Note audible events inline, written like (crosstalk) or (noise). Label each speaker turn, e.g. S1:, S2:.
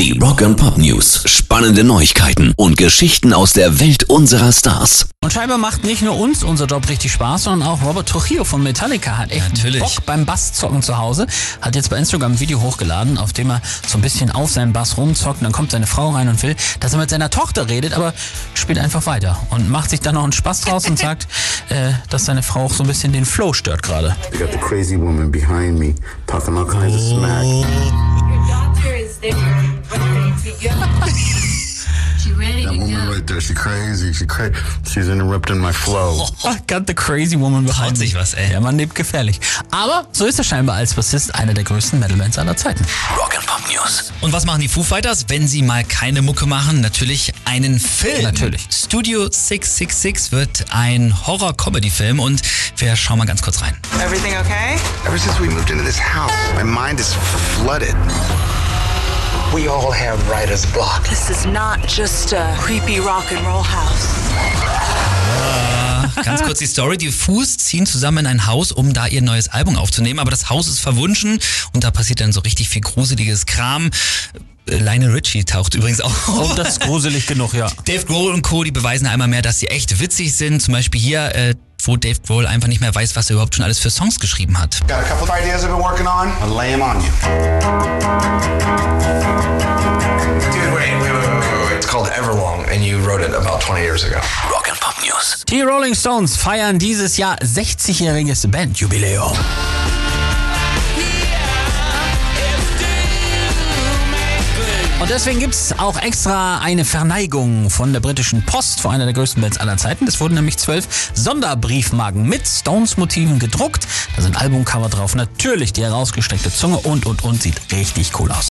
S1: Die Rock and Pop News. Spannende Neuigkeiten und Geschichten aus der Welt unserer Stars.
S2: Und scheinbar macht nicht nur uns unser Job richtig Spaß, sondern auch Robert Trujillo von Metallica hat echt
S3: Natürlich.
S2: Bock beim Basszocken zu Hause. Hat jetzt bei Instagram ein Video hochgeladen, auf dem er so ein bisschen auf seinem Bass rumzockt. Und dann kommt seine Frau rein und will, dass er mit seiner Tochter redet, aber spielt einfach weiter und macht sich dann noch einen Spaß draus und (laughs) sagt, äh, dass seine Frau auch so ein bisschen den Flow stört gerade.
S4: You got the crazy woman behind me talking all kinds of smack. Woman
S5: go.
S4: right there, she crazy. She cra- She's interrupting my flow. (laughs)
S2: Got the crazy woman behind
S3: Traut sich
S2: me.
S3: was, ey.
S2: Der Mann lebt gefährlich. Aber so ist er scheinbar als Bassist einer der größten Metalbands aller Zeiten.
S1: Rock and Pop News.
S3: Und was machen die Foo Fighters, wenn sie mal keine Mucke machen? Natürlich einen Film.
S2: Natürlich.
S3: Studio 666 wird ein Horror-Comedy-Film und wir schauen mal ganz kurz rein.
S6: Everything okay?
S4: Ever since we moved into this house, my mind is flooded.
S7: We all have writer's block.
S6: This is not just a creepy rock and roll house.
S3: Ganz kurz die Story. Die Foos ziehen zusammen in ein Haus, um da ihr neues Album aufzunehmen. Aber das Haus ist verwunschen und da passiert dann so richtig viel gruseliges Kram. Äh, Lionel Richie taucht übrigens auch
S2: Und
S3: auf.
S2: das ist gruselig genug, ja.
S3: Dave Grohl und Co., die beweisen einmal mehr, dass sie echt witzig sind. Zum Beispiel hier, äh, wo Dave Grohl einfach nicht mehr weiß, was er überhaupt schon alles für Songs geschrieben hat.
S4: Got a couple of ideas I've been working on. I'll lay them on
S7: you. Wrote it about 20 years ago.
S1: Rock and Pop News.
S2: Die Rolling Stones feiern dieses Jahr 60-jähriges Bandjubiläum. Und deswegen gibt's auch extra eine Verneigung von der britischen Post vor einer der größten Bands aller Zeiten. Es wurden nämlich zwölf Sonderbriefmarken mit Stones-Motiven gedruckt. Da sind Albumcover drauf, natürlich die herausgestreckte Zunge und, und, und. Sieht richtig cool aus.